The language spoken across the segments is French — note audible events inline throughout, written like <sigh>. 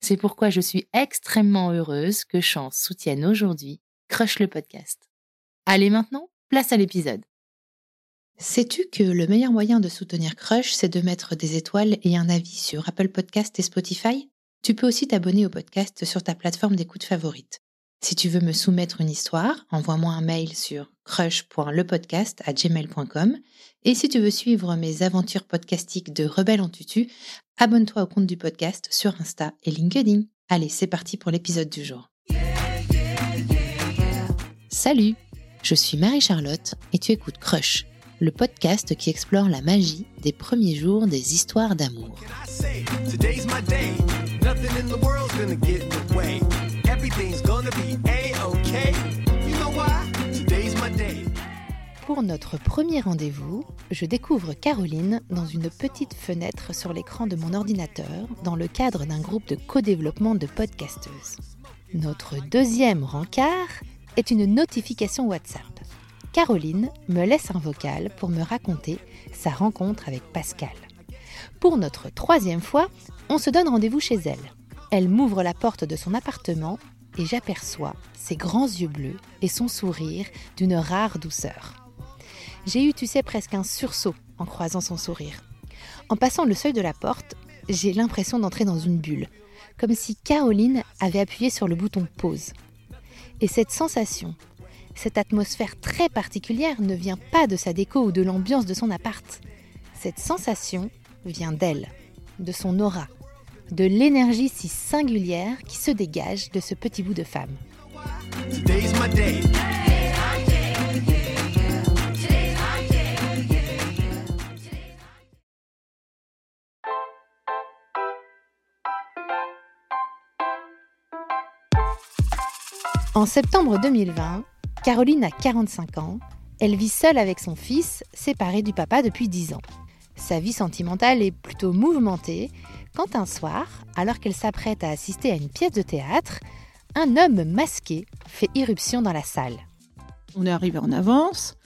C'est pourquoi je suis extrêmement heureuse que Chance soutienne aujourd'hui Crush le podcast. Allez maintenant, place à l'épisode. Sais-tu que le meilleur moyen de soutenir Crush, c'est de mettre des étoiles et un avis sur Apple Podcast et Spotify? Tu peux aussi t'abonner au podcast sur ta plateforme d'écoute favorite. Si tu veux me soumettre une histoire, envoie-moi un mail sur crush.lepodcast@gmail.com et si tu veux suivre mes aventures podcastiques de rebelle en tutu, abonne-toi au compte du podcast sur Insta et LinkedIn. Allez, c'est parti pour l'épisode du jour. Salut, je suis Marie-Charlotte et tu écoutes Crush, le podcast qui explore la magie des premiers jours des histoires d'amour. Pour notre premier rendez-vous, je découvre Caroline dans une petite fenêtre sur l'écran de mon ordinateur dans le cadre d'un groupe de co-développement de podcasteuses. Notre deuxième rencard est une notification WhatsApp. Caroline me laisse un vocal pour me raconter sa rencontre avec Pascal. Pour notre troisième fois, on se donne rendez-vous chez elle. Elle m'ouvre la porte de son appartement et j'aperçois ses grands yeux bleus et son sourire d'une rare douceur. J'ai eu, tu sais, presque un sursaut en croisant son sourire. En passant le seuil de la porte, j'ai l'impression d'entrer dans une bulle, comme si Caroline avait appuyé sur le bouton pause. Et cette sensation, cette atmosphère très particulière ne vient pas de sa déco ou de l'ambiance de son appart. Cette sensation vient d'elle, de son aura, de l'énergie si singulière qui se dégage de ce petit bout de femme. En septembre 2020, Caroline a 45 ans, elle vit seule avec son fils, séparé du papa depuis 10 ans. Sa vie sentimentale est plutôt mouvementée quand un soir, alors qu'elle s'apprête à assister à une pièce de théâtre, un homme masqué fait irruption dans la salle. On est arrivé en avance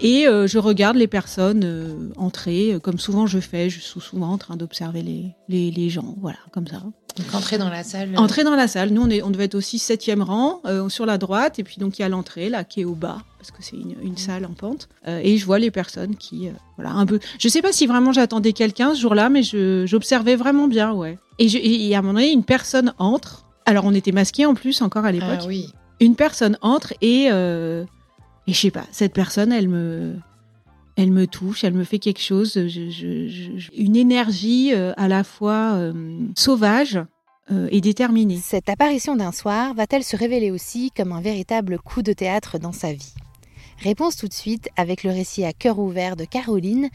et euh, je regarde les personnes euh, entrer, euh, comme souvent je fais, je suis souvent en train d'observer les, les, les, gens, voilà, comme ça. Donc entrer dans la salle Entrer dans la salle, nous on, est, on devait être aussi septième rang, sur la droite, et puis donc il y a l'entrée là qui est au bas, parce que c'est une, une, salle en pente, et je vois les personnes qui, voilà, un peu... Je sais pas si vraiment j'attendais quelqu'un ce jour-là, mais j'observais vraiment bien, ouais. Et, je, et à un moment donné, une personne entre, alors on était masqués en plus encore à l'époque. Ah oui. Une personne entre et... Et je sais pas, cette personne, elle me, elle me touche, elle me fait quelque chose, une énergie euh, à la fois euh, sauvage euh, et déterminée. Cette apparition d'un soir va-t-elle se révéler aussi comme un véritable coup de théâtre dans sa vie? Réponse tout de suite avec le récit à cœur ouvert de Caroline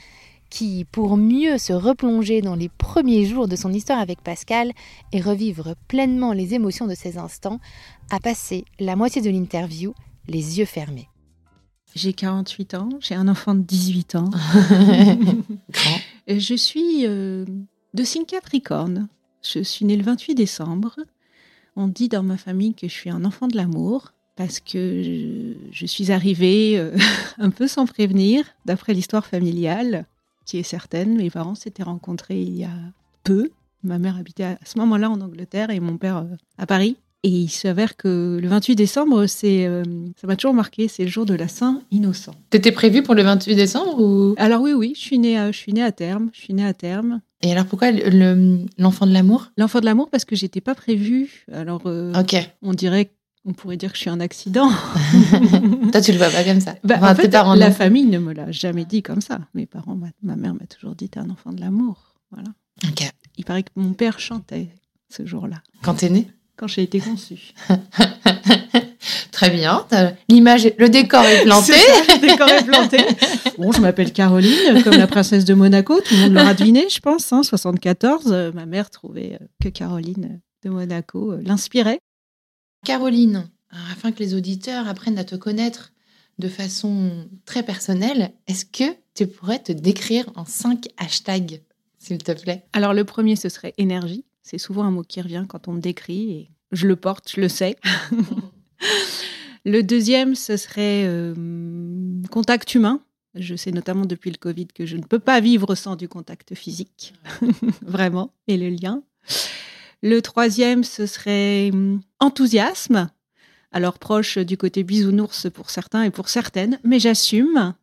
qui, pour mieux se replonger dans les premiers jours de son histoire avec Pascal et revivre pleinement les émotions de ces instants, a passé la moitié de l'interview les yeux fermés. J'ai 48 ans, j'ai un enfant de 18 ans. <laughs> je suis euh, de signe Capricorne. Je suis née le 28 décembre. On dit dans ma famille que je suis un enfant de l'amour parce que je, je suis arrivée euh, <laughs> un peu sans prévenir, d'après l'histoire familiale, qui est certaine. Mes parents s'étaient rencontrés il y a peu. Ma mère habitait à ce moment-là en Angleterre et mon père euh, à Paris. Et il s'avère que le 28 décembre, c'est, euh, ça m'a toujours marqué, c'est le jour de la Saint-Innocent. T'étais prévu pour le 28 décembre ou? Alors oui, oui, je suis née, à, je suis née à terme. Je suis née à terme. Et alors pourquoi le- le- l'enfant de l'amour? L'enfant de l'amour parce que j'étais pas prévue. Alors euh, Ok. on dirait, on pourrait dire que je suis un accident. <laughs> Toi, tu le vois pas comme ça. <laughs> Bah, Enfin, en fait, parents, la famille ne me l'a jamais dit comme ça. Mes parents, ma, ma mère m'a toujours dit t'es un enfant de l'amour. Voilà. Ok. Il paraît que mon père chantait ce jour-là Quand t'es né quand j'ai été conçue. <laughs> Très bien. L'image, le décor est planté. Ça, le décor est planté. <laughs> Bon, je m'appelle Caroline, comme la princesse de Monaco. Tout le monde l'aura deviné, je pense. Hein, 74. euh, ma mère trouvait euh, que Caroline de Monaco euh, l'inspirait. Caroline, afin que les auditeurs apprennent à te connaître de façon très personnelle, est-ce que tu pourrais te décrire en cinq hashtags, s'il te plaît? Alors, le premier, ce serait énergie. C'est souvent un mot qui revient quand on me décrit et je le porte, je le sais. <laughs> le deuxième, ce serait euh, contact humain. Je sais notamment depuis le Covid que je ne peux pas vivre sans du contact physique, <laughs> vraiment, et le lien. Le troisième, ce serait hum, enthousiasme. Alors proche du côté bisounours pour certains et pour certaines, mais j'assume.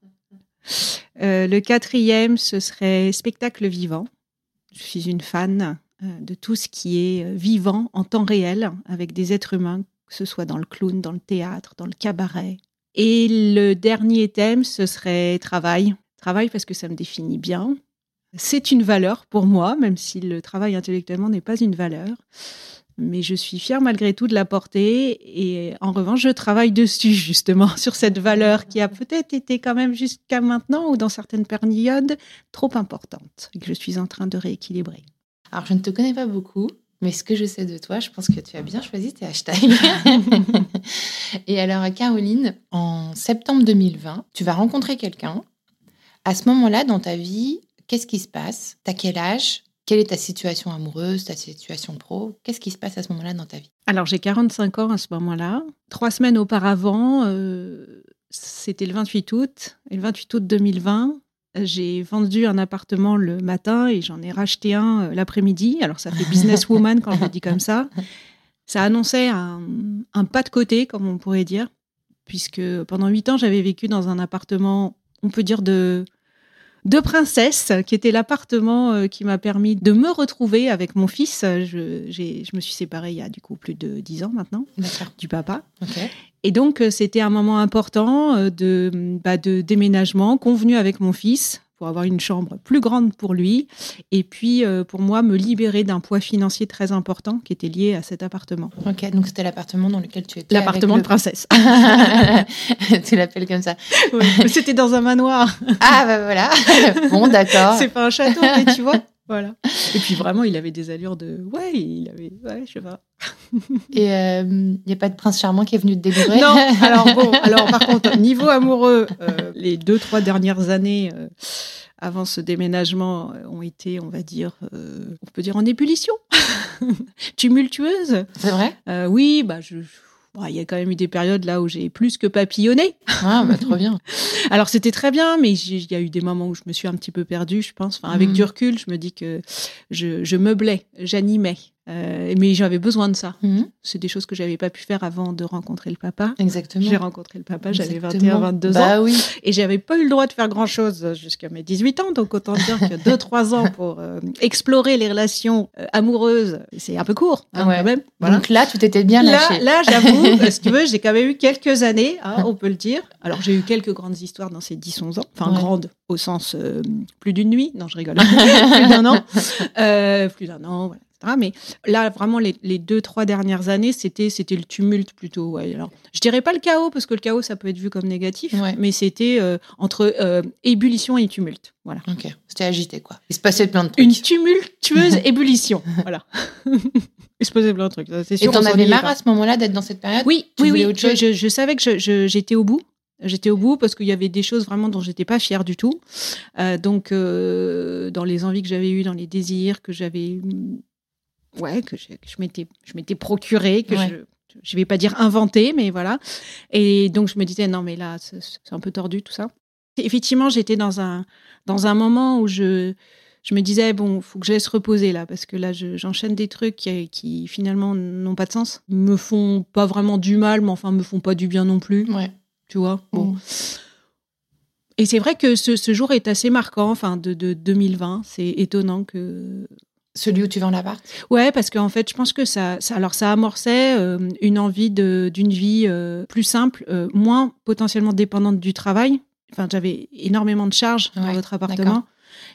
Euh, le quatrième, ce serait spectacle vivant. Je suis une fan de tout ce qui est euh, vivant en temps réel avec des êtres humains, que ce soit dans le clown, dans le théâtre, dans le cabaret. Et le dernier thème, ce serait travail. Travail parce que ça me définit bien. C'est une valeur pour moi, même si le travail intellectuellement n'est pas une valeur. Mais je suis fière malgré tout de la porter. Et en revanche, je travaille dessus, <laughs> justement, sur cette valeur qui a peut-être été quand même jusqu'à maintenant ou dans certaines périodes trop importante et que je suis en train de rééquilibrer. Alors, je ne te connais pas beaucoup, mais ce que je sais de toi, je pense que tu as bien choisi tes hashtags. <laughs> Et alors, Caroline, en septembre 2020, tu vas rencontrer quelqu'un. À ce moment-là, dans ta vie, qu'est-ce qui se passe? T'as quel âge? Quelle est ta situation amoureuse, ta situation pro? Qu'est-ce qui se passe à ce moment-là dans ta vie? Alors, j'ai 45 ans à ce moment-là. Trois semaines auparavant, euh, c'était le 28 août. Et le 28 août 2020, j'ai vendu un appartement le matin et j'en ai racheté un euh, l'après-midi. Alors, ça fait businesswoman quand je le dis comme ça. Ça annonçait un, un pas de côté, comme on pourrait dire, puisque pendant huit ans, j'avais vécu dans un appartement, on peut dire, de, de princesse, qui était l'appartement euh, qui m'a permis de me retrouver avec mon fils. Je, me suis séparée il y a du coup plus de dix ans maintenant du papa. Et donc, euh, c'était un moment important euh, de, bah, de déménagement convenu avec mon fils pour avoir une chambre plus grande pour lui et puis euh, pour moi me libérer d'un poids financier très important qui était lié à cet appartement. Ok, donc c'était l'appartement dans lequel tu étais. L'appartement de princesse. <laughs> tu l'appelles comme ça. Ouais, c'était dans un manoir. Ah, bah voilà. <laughs> bon, d'accord. C'est pas un château, mais tu vois. Voilà. Et puis vraiment, il avait des allures de. Ouais, il avait. Ouais, je sais pas. <laughs> Et il n'y a pas de prince charmant qui est venu te délivrer Non, <laughs> alors bon, alors par contre, niveau amoureux, euh, les deux, trois dernières années euh, avant ce déménagement euh, ont été, on va dire, euh, on peut dire en ébullition, <laughs> tumultueuses. C'est vrai? Euh, oui, bah, je. Bon, Il y a quand même eu des périodes là où j'ai plus que papillonné. Ah, bah trop bien. <laughs> Alors c'était très bien, mais il y a eu des moments où je me suis un petit peu perdue, je pense. Enfin, avec Mhm. du recul, je me dis que je, je meublais, j'animais. Euh, mais j'avais besoin de ça. Mhm, C'est des choses que j'avais pas pu faire avant de rencontrer le papa. Exactement. J'ai rencontré le papa, j'avais Exactement. 21, 22 ans. Bah oui. Et j'avais pas eu le droit de faire grand chose jusqu'à mes 18 ans. Donc autant dire que 2-3 ans pour euh, explorer les relations euh, amoureuses, c'est un peu court hein, Ouais. quand même. Voilà. Donc là, tu t'étais bien Là, lâché. là j'avoue, si tu veux, j'ai quand même eu quelques années, hein, on peut le dire. Alors, j'ai eu quelques grandes histoires dans ces 10-11 ans. Enfin, Ouais. grandes au sens plus d'une nuit. Non, je rigole. <laughs> plus d'un an. Plus d'un an, voilà, etc. Mais là, vraiment, les, les deux, trois dernières années, c'était, c'était le tumulte plutôt. Ouais. Alors, je dirais pas le chaos, parce que le chaos, ça peut être vu comme négatif. Ouais. Mais c'était euh, entre euh, ébullition et tumulte. Voilà. Ok, c'était agité quoi. Il se passait plein de trucs. Une tumultueuse <laughs> ébullition. Voilà. <laughs> Il se passait plein de trucs. C'est Et sûr, t'en on avais marre pas. à ce moment-là d'être dans cette période? Oui, Tu oui, oui. autre Je, chose? Je- je savais que je- je- j'étais au bout. J'étais au bout parce qu'il y avait des choses vraiment dont j'étais pas fière du tout. Euh, donc, euh, dans les envies que j'avais eues, dans les désirs que j'avais ouais, que je, que je m'étais, je m'étais procuré, que Ouais. je, je vais pas dire inventé, mais voilà. Et donc je me disais non, mais là, c'est un peu tordu tout ça. Et effectivement, j'étais dans un dans un moment où je je me disais bon, faut que je laisse reposer là, parce que là, je- j'enchaîne des trucs qui, qui finalement n'ont pas de sens, me font pas vraiment du mal, mais enfin me font pas du bien non plus, Ouais. tu vois. Bon. Mm. Et c'est vrai que ce, ce jour est assez marquant, enfin de, de 2020. C'est étonnant que Celui où tu vends l'appart Ouais, parce qu'en fait, je pense que ça, ça- alors ça amorçait euh, une envie d'une vie euh, plus simple, euh, moins potentiellement dépendante du travail. Enfin, j'avais énormément de charges dans Ouais, votre d'accord. appartement.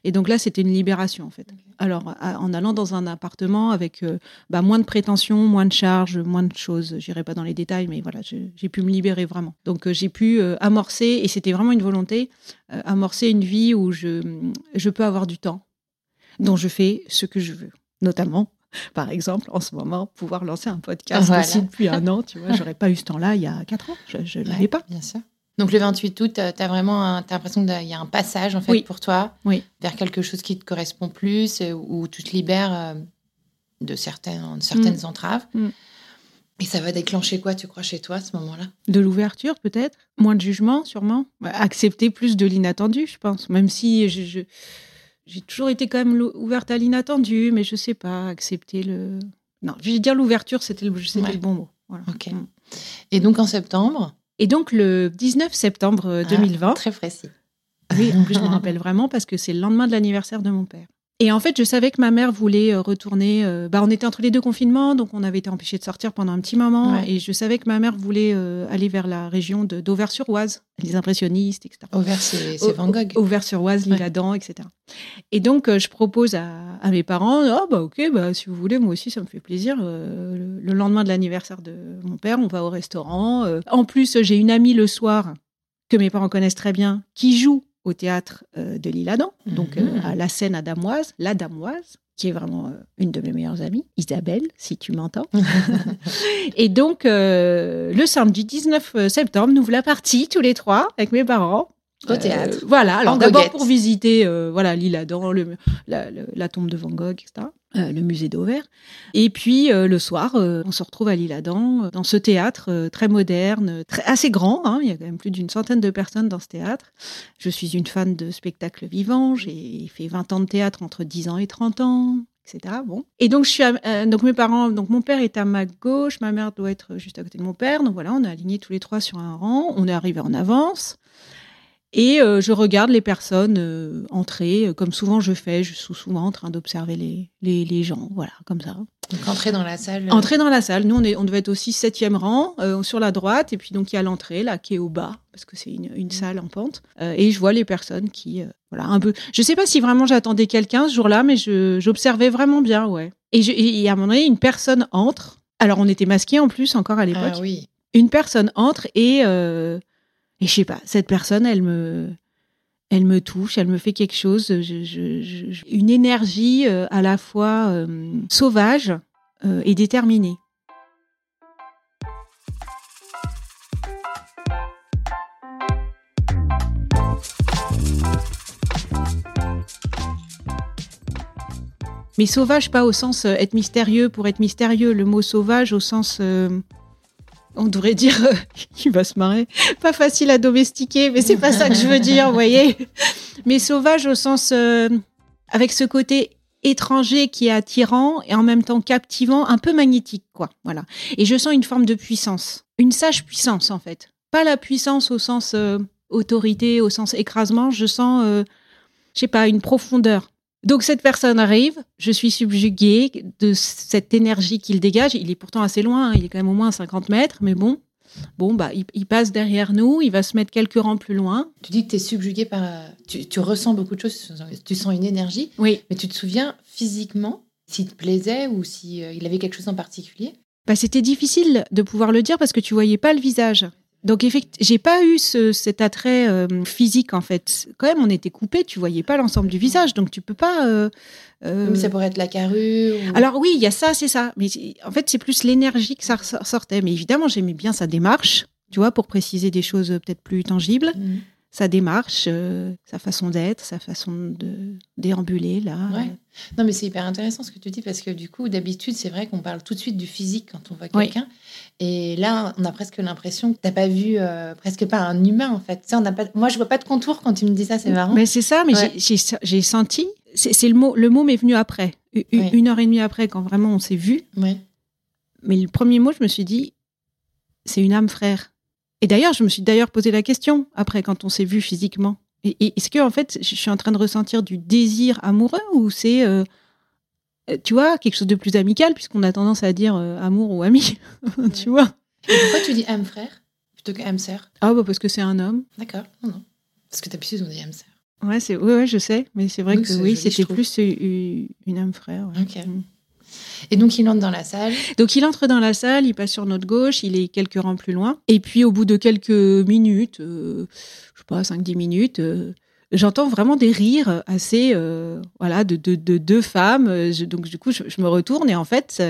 Et donc là, c'était une libération, en fait. Alors, à- en allant dans un appartement avec euh, bah, moins de prétentions, moins de charges, moins de choses, j'irai pas dans les détails, mais voilà, j'ai pu me libérer vraiment. Donc, euh, j'ai pu euh, amorcer, et c'était vraiment une volonté, amorcer une vie où je, je peux avoir du temps, dont je fais ce que je veux. Notamment, par exemple, en ce moment, pouvoir lancer un podcast Voilà. aussi depuis un an. Tu vois, <laughs> j'aurais pas eu ce temps-là il y a quatre ans. Je ne l'avais Ouais, pas. Bien sûr. Donc le 28 août, tu as vraiment l'impression qu'il y a un passage en fait Oui. pour toi Oui. vers quelque chose qui te correspond plus, où tu te libères euh, de certaines, de certaines entraves. Mm. Et ça va déclencher quoi, tu crois, chez toi à ce moment-là? De l'ouverture, peut-être? Moins de jugement, sûrement? Ouais, Accepter plus de l'inattendu, je pense. Même si je- je- j'ai toujours été quand même ouverte à l'inattendu, mais je sais pas, accepter le. Non, je vais dire l'ouverture, c'était le, c'était Ouais. le bon mot. Voilà. Mm. Et donc en septembre, Et donc, le 19 septembre euh, Ah, 2020, très précis. Oui, en plus, je me <laughs> rappelle vraiment parce que c'est le lendemain de l'anniversaire de mon père. Et en fait, je savais que ma mère voulait euh, retourner. euh, bah, on était entre les deux confinements, donc on avait été empêchés de sortir pendant un petit moment. Ouais. Et je savais que ma mère voulait euh, aller vers la région d'Auvers-sur-Oise, les impressionnistes, etc. Auvers, c'est Van Gogh. Auvers-sur-Oise, Ouais. l'Isle-Adam, etc. Et donc, euh, je propose à, à mes parents, ah bah ok, bah, si vous voulez, moi aussi, ça me fait plaisir. Le, le lendemain de l'anniversaire de mon père, on va au restaurant. En plus, j'ai une amie le soir que mes parents connaissent très bien, qui joue au théâtre euh, de l'Isle-Adam, donc euh, Mhm. à la scène à Damoise, la Damoise qui est vraiment euh, une de mes meilleures amies, Isabelle, si tu m'entends. <laughs> <laughs> Et donc, euh, le samedi 19 septembre, nous voilà partis tous les trois avec mes parents. Au théâtre. Euh, voilà, alors d'abord pour visiter euh, voilà, l'île Adam, le, la, le- la tombe de Van Gogh, etc. euh, le musée d'Auvers. Et puis euh, le soir, euh, on se retrouve à l'île Adam, euh, dans ce théâtre euh, très moderne, très, assez grand. hein, il y a quand même plus d'une centaine de personnes dans ce théâtre. Je suis une fan de spectacles vivants. J'ai fait 20 ans de théâtre entre 10 ans et 30 ans. Etc. Bon. Et donc, je suis à- donc mes parents, donc mon père est à ma gauche, ma mère doit être juste à côté de mon père. Donc voilà, on est alignés tous les trois sur un rang. On est arrivé en avance. Et euh, je regarde les personnes euh, entrer, euh, comme souvent je fais. Je suis souvent en train d'observer les, les, les gens, voilà, comme ça. Donc entrer dans la salle. Entrer dans la salle. Nous, on, est, on devait être aussi septième rang, euh, sur la droite. Et puis, donc, il y a l'entrée, là, qui est au bas, parce que c'est une, une salle en pente. Et je vois les personnes qui, voilà, un peu. Je sais pas si vraiment j'attendais quelqu'un ce jour-là, mais j'observais vraiment bien, ouais. Et, je, et à un moment donné, une personne entre. Alors, on était masqués en plus, encore à l'époque Ah oui. une personne entre et, et je sais pas, cette personne, elle me, elle me touche, elle me fait quelque chose, une énergie euh, à la fois euh, sauvage euh, et déterminée. Mais sauvage, pas au sens être mystérieux pour être mystérieux. Le mot sauvage au sens, on devrait dire, euh, <laughs> il va se marrer, pas facile à domestiquer, mais c'est pas ça que je veux dire, vous voyez. Mais sauvage au sens, euh, avec ce côté étranger qui est attirant et en même temps captivant, un peu magnétique, quoi. Voilà. Et je sens une forme de puissance, une sage puissance en fait. Pas la puissance au sens euh, autorité, au sens écrasement. Je sens, euh, je sais pas, une profondeur. Donc cette personne arrive, je suis subjuguée de cette énergie qu'il dégage. Il est pourtant assez loin, hein, il est quand même au moins à 50 mètres, mais bon, bon bah il, il passe derrière nous, il va se mettre quelques rangs plus loin. Tu dis que tu es subjugué par. euh, Tu, tu ressens beaucoup de choses, tu sens une énergie, Oui, mais tu te souviens physiquement s'il te plaisait ou s'il il avait quelque chose en particulier? Bah, c'était difficile de pouvoir le dire parce que tu voyais pas le visage. Donc effectivement, j'ai pas eu ce- cet attrait euh, physique en fait. Quand même, on était coupé, tu voyais pas l'ensemble du visage, donc tu peux pas. euh, euh, Mais ça pourrait être la carrue. ou- Alors oui, il y a ça, c'est ça. Mais en fait, c'est plus l'énergie que ça ressor- sortait. Mais évidemment, j'aimais bien sa démarche, tu vois, pour préciser des choses peut-être plus tangibles. Mhm. sa démarche, sa façon d'être, sa façon de déambuler là. Ouais. Non, mais c'est hyper intéressant ce que tu dis parce que du coup, d'habitude, c'est vrai qu'on parle tout de suite du physique quand on voit quelqu'un. Et là, on a presque l'impression que tu n'as pas vu euh, presque pas un humain en fait. Ça, on a pas... Moi, je vois pas de contour quand tu me dis ça, c'est marrant. Mais c'est ça, mais j'ai senti. C'est le mot. Le mot m'est venu après, une heure et demie après, quand vraiment on s'est vu. Mais le premier mot, je me suis dit, c'est une âme frère. Et d'ailleurs, je me suis d'ailleurs posé la question après quand on s'est vu physiquement. Est-ce que en fait, je suis en train de ressentir du désir amoureux ou c'est, euh, tu vois, quelque chose de plus amical puisqu'on a tendance à dire euh, amour ou ami, <laughs> tu vois. pourquoi tu dis âme frère plutôt que âme sœur? Ah bah parce que c'est un homme. D'accord. Non, non. Parce que d'habitude on dit âme sœur. Ouais, c'est ouais, ouais, je sais, mais c'est vrai que oui, c'était plus une, âme frère. Ok. Et donc, il entre dans la salle. Donc, il entre dans la salle, il passe sur notre gauche, il est quelques rangs plus loin. Et puis, au bout de quelques minutes, euh, je sais pas, 5-10 minutes, euh, j'entends vraiment des rires assez, euh, voilà, de, deux femmes. donc, du coup, je, me retourne et en fait,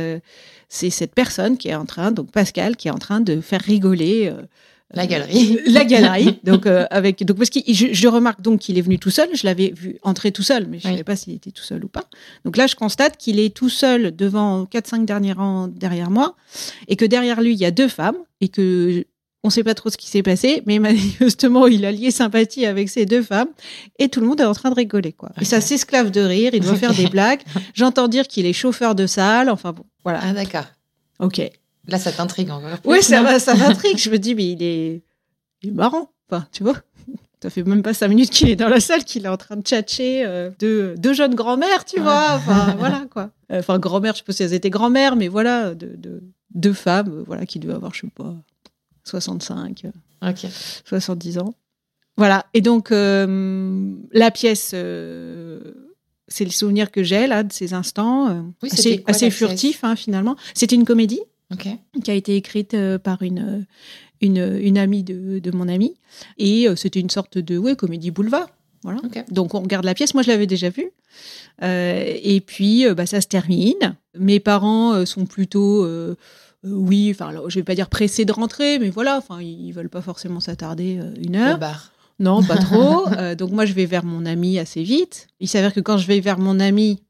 c'est cette personne qui est en train, donc Pascal, qui est en train de faire rigoler la galerie. <laughs> la galerie. Donc, euh, avec, donc parce que je, remarque donc qu'il est venu tout seul. Je l'avais vu entrer tout seul, mais je ne savais pas s'il était tout seul ou pas. Donc là, je constate qu'il est tout seul devant 4-5 derniers rangs derrière moi et que derrière lui, il y a deux femmes et que on ne sait pas trop ce qui s'est passé, mais <laughs> manifestement, il a lié sympathie avec ces deux femmes et tout le monde est en train de rigoler. quoi. Et ça s'esclave de rire, il doit faire des <laughs> blagues. J'entends dire qu'il est chauffeur de salle. Enfin bon, voilà. Ah d'accord. Ok. Là, ça t'intrigue encore Oui, ça, ça m'intrigue. Je me dis, mais il est, il est marrant. Enfin, tu vois, ça fait même pas cinq minutes qu'il est dans la salle, qu'il est en train de tchatcher euh, deux, deux, jeunes grand-mères, tu vois. Enfin, <laughs> voilà, quoi. Enfin, grand-mère, je sais pas si elles étaient grand-mères, mais voilà, de, de, deux femmes, voilà, qui devaient avoir, je sais pas, 65, euh, 70 ans. Voilà. Et donc, euh, la pièce, euh, c'est le souvenir que j'ai, là, de ces instants. Oui, assez, assez furtif, hein, finalement. C'était une comédie qui a été écrite euh, par une, euh, une, une amie de, de, mon ami. Et euh, c'était une sorte de ouais, comédie boulevard. Voilà. Donc on regarde la pièce. Moi, je l'avais déjà vue. et puis, bah, ça se termine. Mes parents sont plutôt, oui, enfin, je vais pas dire pressés de rentrer, mais voilà, enfin, ils veulent pas forcément s'attarder une heure. Au bar. Non, pas trop. <laughs> donc moi, je vais vers mon ami assez vite. Il s'avère que quand je vais vers mon ami,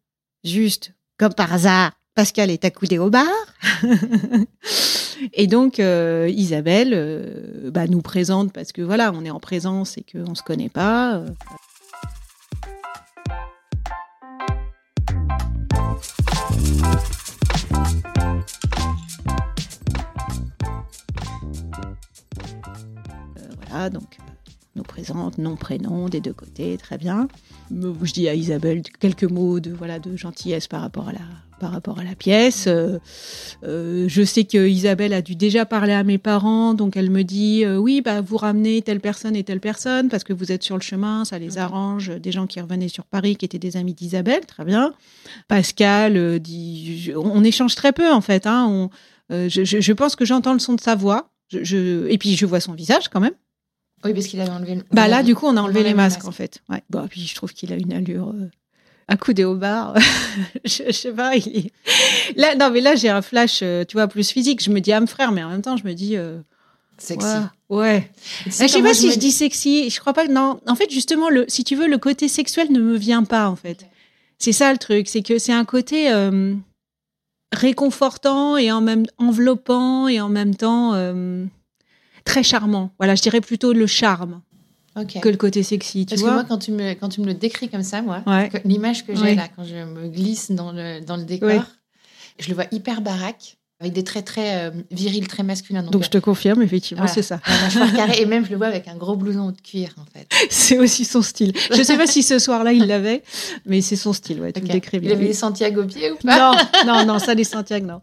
juste comme par hasard, Pascal est accoudé au bar. <laughs> et donc, euh, Isabelle euh, bah, nous présente parce que voilà, on est en présence et qu'on ne se connaît pas. Voilà, donc nous présente nom, prénom des deux côtés, très bien. Je dis à Isabelle quelques mots de voilà de gentillesse par rapport à la par rapport à la pièce. Euh, euh, je sais que Isabelle a dû déjà parler à mes parents, donc elle me dit euh, oui, bah vous ramenez telle personne et telle personne parce que vous êtes sur le chemin, ça les arrange. Des gens qui revenaient sur Paris, qui étaient des amis d'Isabelle, très bien. Pascal dit, on échange très peu en fait. Hein, je, pense que j'entends le son de sa voix, et puis je vois son visage quand même. Oui, parce qu'il avait enlevé. Bah là, du coup, on a enlevé les masques, en fait. Ouais. Bah, puis je trouve qu'il a une allure accoudé au bar. <laughs> je, je, sais pas. Il Là, non, mais là, j'ai un flash, euh, tu vois, plus physique. Je me dis âme frère, mais en même temps, je me dis. Euh, sexy. Ouais. Je sais pas si je dis sexy. Je crois pas. Non. En fait, justement, le, si tu veux, le côté sexuel ne me vient pas, en fait. C'est ça le truc. C'est que c'est un côté euh, réconfortant et en même enveloppant et en même temps très charmant. Voilà, je dirais plutôt le charme que le côté sexy. Tu Parce vois. que moi, quand tu, me, quand tu me le décris comme ça, moi, l'image que j'ai là, quand je me glisse dans le, dans le décor, je le vois hyper baraque avec des traits très euh, virils, très masculins. Donc, je te confirme, effectivement, c'est ça. <laughs> et même je le vois avec un gros blouson de cuir, en fait. c'est aussi son style. Je ne sais pas si ce soir-là il l'avait, mais c'est son style, ouais, tu le décris bien. Il avait des Santiago au pied ou pas? Non, non, non, ça des Santiago, non.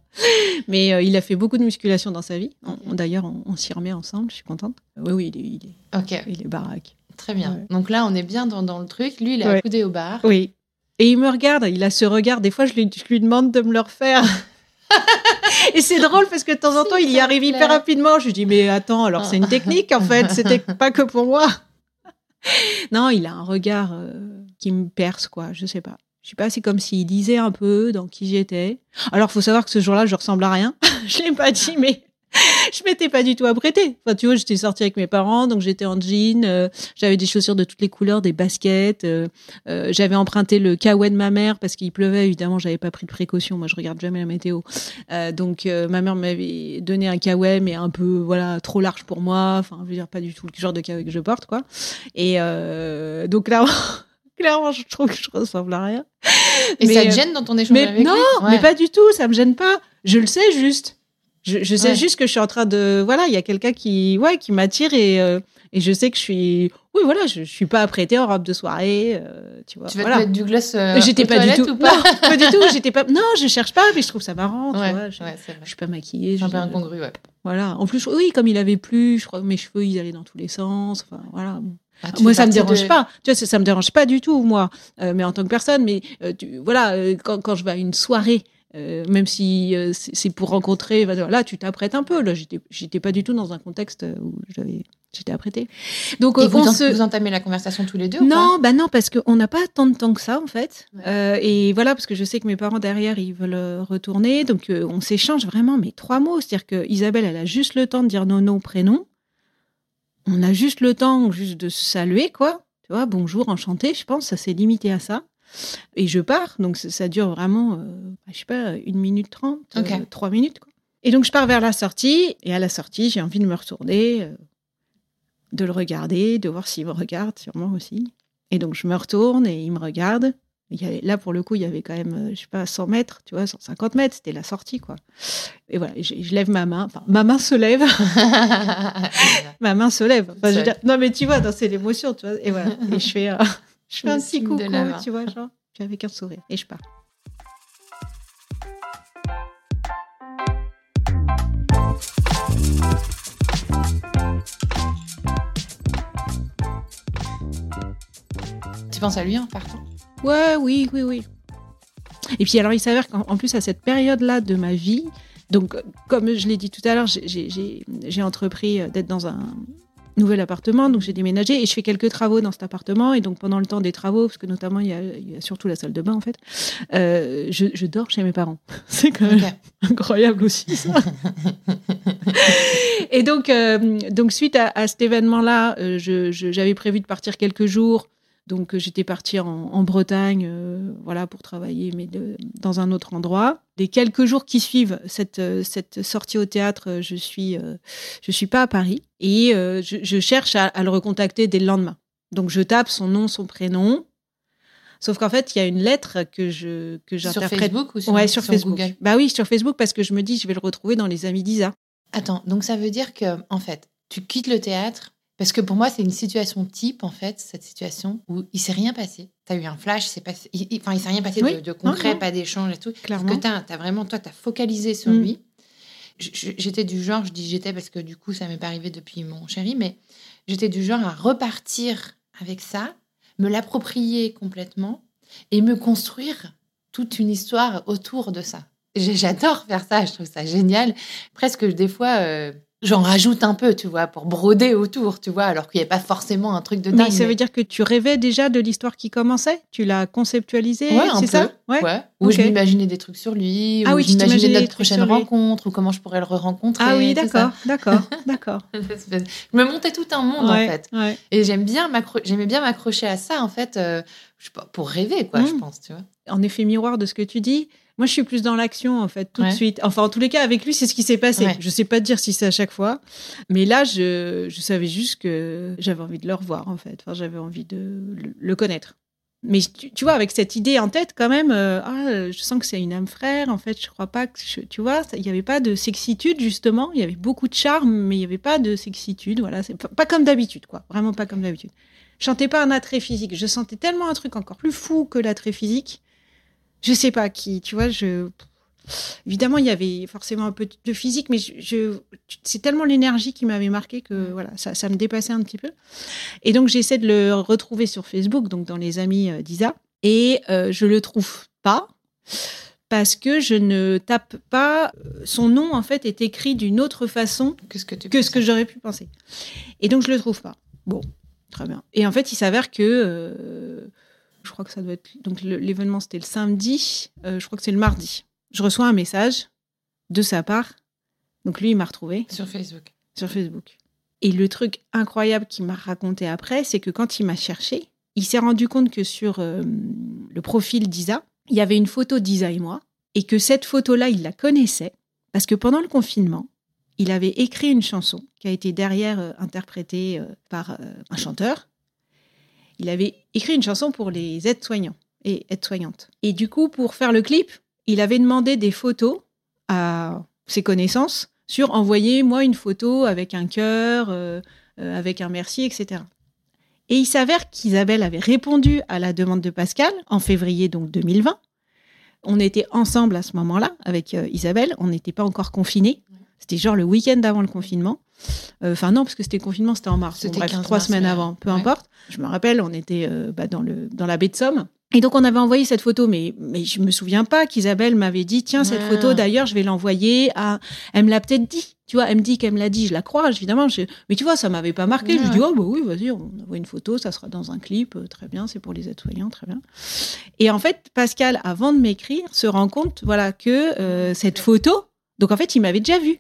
Mais euh, il a fait beaucoup de musculation dans sa vie. D'ailleurs, on, s'y remet ensemble, je suis contente. Oui, oui, il est, il est, il est baraque. Très bien. Donc là, on est bien dans, dans le truc. Lui, il est accoudé au bar. Oui. Et il me regarde, il a ce regard. Des fois, je lui, je lui demande de me le refaire. <laughs> et c'est drôle parce que de temps en temps, il y arrive hyper rapidement. Je lui dis, mais attends, alors c'est une technique en fait, c'était <laughs> pas que pour moi. non, il a un regard euh, qui me perce, quoi, je sais pas. Je sais pas, c'est comme s'il disait un peu dans qui j'étais. Alors, faut savoir que ce jour-là, je ressemble à rien. <laughs> je l'ai pas dit, mais <laughs> je m'étais pas du tout apprêtée. Enfin, tu vois, j'étais sortie avec mes parents, donc j'étais en jean, euh, j'avais des chaussures de toutes les couleurs, des baskets, euh, euh, j'avais emprunté le kawaii de ma mère parce qu'il pleuvait, évidemment, j'avais pas pris de précaution, moi je regarde jamais la météo. donc ma mère m'avait donné un kawaii, mais un peu, voilà, trop large pour moi, enfin, je veux dire, pas du tout le genre de kawaii que je porte, quoi. Et donc là, <laughs> clairement, je trouve que je ressemble à rien. Et ça te gêne dans ton échange mais avec non, lui mais pas du tout, ça me gêne pas. Je le sais juste. Je, je sais Ouais. juste que je suis en train de voilà, il y a quelqu'un qui ouais qui m'attire et euh, et je sais que je suis oui voilà, je, je suis pas apprêtée en robe de soirée, euh, tu vois. Tu vas voilà. te mettre du gloss euh, J'étais pas du tout ou pas? non, pas du tout, j'étais pas non, je cherche pas mais je trouve ça marrant, tu vois. Je, ouais, je suis pas maquillée, C'est un peu incongru, ouais. voilà. En plus oui, comme il avait plu, je crois que mes cheveux ils allaient dans tous les sens, enfin voilà. Ah, Moi, ça me dérange de- pas. Tu vois, ça, ça me dérange pas du tout, moi. Euh, mais en tant que personne, mais euh, tu- voilà, euh, quand, quand je vais à une soirée, euh, même si euh, c'est pour rencontrer, là, tu t'apprêtes un peu. Là, j'étais, pas du tout dans un contexte où j'étais apprêtée. Donc, euh, vous, on en- se- vous entamez la conversation tous les deux ou non, bah non, parce qu'on n'a pas tant de temps que ça, en fait. Ouais. Et voilà, parce que je sais que mes parents derrière, ils veulent retourner. Donc, on s'échange vraiment, mais trois mots. C'est-à-dire que Isabelle, elle a juste le temps de dire nono, prénom. On a juste le temps juste de se saluer, quoi. Tu vois, bonjour, enchanté, je pense, ça s'est limité à ça. Et je pars, donc ça, dure vraiment, euh, je sais pas, une minute trente, Ok. euh, trois minutes, quoi. Et donc, je pars vers la sortie, et à la sortie, j'ai envie de me retourner, euh, de le regarder, de voir s'il me regarde, sûrement aussi. Et donc, je me retourne et il me regarde. Il y avait, là, pour le coup, il y avait quand même, euh, je sais pas, 100 mètres, tu vois, 150 mètres, c'était la sortie, quoi. Et voilà, je, je lève ma main, enfin, ma main se lève, <laughs> ma main se lève. Enfin, je non, mais tu vois, c'est l'émotion, tu vois. Et voilà, et je fais, euh, je fais un petit coucou, tu vois, genre, puis avec un sourire, et je pars. tu penses à lui en partant Ouais, oui, oui, oui. Et puis alors, il s'avère qu'en en plus, à cette période-là de ma vie, donc comme je l'ai dit tout à l'heure, j'ai entrepris euh, d'être dans un nouvel appartement, donc j'ai déménagé et je fais quelques travaux dans cet appartement. Et donc pendant le temps des travaux, parce que notamment il y a, il y a surtout la salle de bain en fait, euh, je, je dors chez mes parents. <laughs> C'est quand même incroyable aussi ça. <laughs> et donc, euh, donc suite à, à cet événement-là, euh, j'avais prévu de partir quelques jours. Donc euh, j'étais partie en, en Bretagne, euh, voilà, pour travailler, mais de- dans un autre endroit. Les quelques jours qui suivent cette, euh, cette sortie au théâtre, je suis, euh, je suis pas à Paris et euh, je, je cherche à, à le recontacter dès le lendemain. Donc je tape son nom, son prénom. Sauf qu'en fait, il y a une lettre que je que Sur j'interprète. Facebook ou sur, Ouais, sur, Facebook. Google Bah oui, sur Facebook parce que je me dis je vais le retrouver dans les amis d'Isa. Attends, donc ça veut dire que, en fait, tu quittes le théâtre parce que pour moi, c'est une situation type, en fait, cette situation où il s'est rien passé. Tu as eu un flash, c'est passé, il, il- enfin, il s'est rien passé Oui, de, de concret, non, non. pas d'échange et tout. Clairement. Parce que tu as, vraiment, toi, tu as focalisé sur Mm. lui. J'étais du genre, je dis j'étais parce que du coup, ça m'est pas arrivé depuis mon chéri, mais j'étais du genre à repartir avec ça, me l'approprier complètement et me construire toute une histoire autour de ça. J'adore faire ça, je trouve ça génial. Presque des fois, euh, j'en rajoute un peu, tu vois, pour broder autour, tu vois, alors qu'il n'y a pas forcément un truc de dingue. Mais ça veut dire que tu rêvais déjà de l'histoire qui commençait? Tu l'as conceptualisée Ouais, un peu. ça Ouais. Ou je Ok. m'imaginais des trucs sur lui, Ah ou oui, je m'imaginais notre prochaine rencontre, ou comment je pourrais le re-rencontrer. Ah oui, d'accord, d'accord, <laughs> d'accord. je me montais tout un monde, Ouais, en fait. ouais. Et j'aime bien j'aimais bien m'accrocher à ça, en fait, euh, je pour rêver, quoi, je pense, tu vois. En effet miroir de ce que tu dis, moi je suis plus dans l'action en fait, tout Ouais. de suite. Enfin, en tous les cas, avec lui, c'est ce qui s'est passé. Ouais. Je sais pas te dire si c'est à chaque fois, mais là, je, je savais juste que j'avais envie de le revoir en fait. Enfin, j'avais envie de le, le connaître. Mais tu, tu vois, avec cette idée en tête, quand même, euh, ah, je sens que c'est une âme frère. En fait, je crois pas que, je- tu vois, il n'y avait pas de sexitude justement. Il y avait beaucoup de charme, mais il n'y avait pas de sexitude. Voilà, c'est pas, pas comme d'habitude, quoi. Vraiment pas comme d'habitude. Je sentais pas un attrait physique. Je sentais tellement un truc encore plus fou que l'attrait physique. Je sais pas qui, tu vois, je. Évidemment, il y avait forcément un peu de physique, mais je, je- c'est tellement l'énergie qui m'avait marqué que voilà, ça, ça me dépassait un petit peu. Et donc, j'essaie de le retrouver sur Facebook, donc dans les amis euh, d'Isa, et euh, je le trouve pas parce que je ne tape pas. euh, Son nom, en fait, est écrit d'une autre façon Qu'est-ce que tu que ce que j'aurais pu penser. Et donc, je le trouve pas. Bon, très bien. Et en fait, il s'avère que. euh, je crois que ça doit être. Donc, l'événement, c'était le samedi. euh, je crois que c'est le mardi. Je reçois un message de sa part Donc lui, il m'a retrouvé Sur Facebook. sur Facebook. Et le truc incroyable qu'il m'a raconté après, c'est que quand il m'a cherché, il s'est rendu compte que sur euh, le profil d'Isa, il y avait une photo d'Isa et moi, et que cette photo-là, il la connaissait, parce que pendant le confinement, il avait écrit une chanson qui a été derrière euh, interprétée euh, par un chanteur. Il avait écrit une chanson pour les aides-soignants et aides-soignantes. Et du coup, pour faire le clip, il avait demandé des photos à ses connaissances sur envoyez-moi une photo avec un cœur, euh, euh, avec un merci, etc. Et il s'avère qu'Isabelle avait répondu à la demande de Pascal en février donc 2020. On était ensemble à ce moment-là avec euh, Isabelle, on n'était pas encore confinés. C'était genre le week-end avant le confinement. Euh, Enfin non, parce que c'était le confinement, c'était en mars. C'était bref, 15 trois mars, semaines avant, peu ouais. importe. Je me rappelle, on était euh, bah, dans, le, dans la baie de Somme. Et donc on avait envoyé cette photo, mais, mais je me souviens pas qu'Isabelle m'avait dit, tiens, cette photo d'ailleurs, je vais l'envoyer à... Elle me l'a peut-être dit, tu vois, elle me dit qu'elle me l'a dit, je la crois, évidemment. je- Mais tu vois, ça m'avait pas marqué. Je Ouais. lui dis, oh bah oui, vas-y, on envoie une photo, ça sera dans un clip, euh, très bien, c'est pour les aides-soignants, très bien. Et en fait, Pascal, avant de m'écrire, se rend compte, voilà, que euh, cette photo, donc en fait, il m'avait déjà vu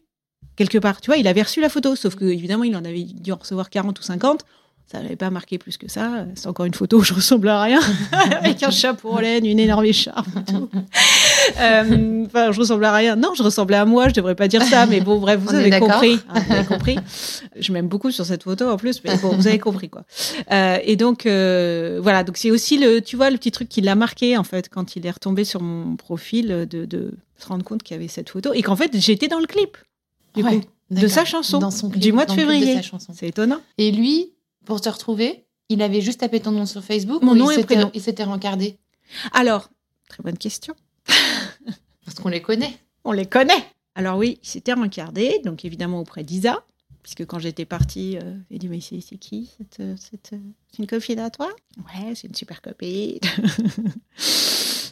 quelque part. Tu vois, il avait reçu la photo, sauf que évidemment, il en avait dû en recevoir 40 ou 50. Ça n'avait pas marqué plus que ça. C'est encore une photo où je ressemble à rien, <laughs> avec un chapeau en laine, une énorme écharpe et tout. <laughs> Euh, Enfin, je ressemble à rien. Non, je ressemblais à moi. Je devrais pas dire ça, mais bon, bref, vous avez compris. hein, vous avez compris. Je m'aime beaucoup sur cette photo en plus, mais bon, vous avez compris quoi. Euh, et donc euh, voilà, donc c'est aussi le, tu vois, le petit truc qui l'a marqué en fait quand il est retombé sur mon profil de, de se rendre compte qu'il y avait cette photo et qu'en fait j'étais dans le clip. Du Ouais, coup, de sa chanson Dans son clip, du mois de février. C'est étonnant. Et lui, pour te retrouver, il avait juste tapé ton nom sur Facebook Mon ou nom il et s'était- prénom. il s'était rencardé Alors, très bonne question. <laughs> Parce qu'on les connaît. On les connaît. Alors oui, il s'était rencardé, donc évidemment auprès d'Isa, puisque quand j'étais partie, euh, il dit mais c'est c'est qui cette, euh, cette, euh, C'est une copine à toi? Ouais, c'est une super copine. <laughs>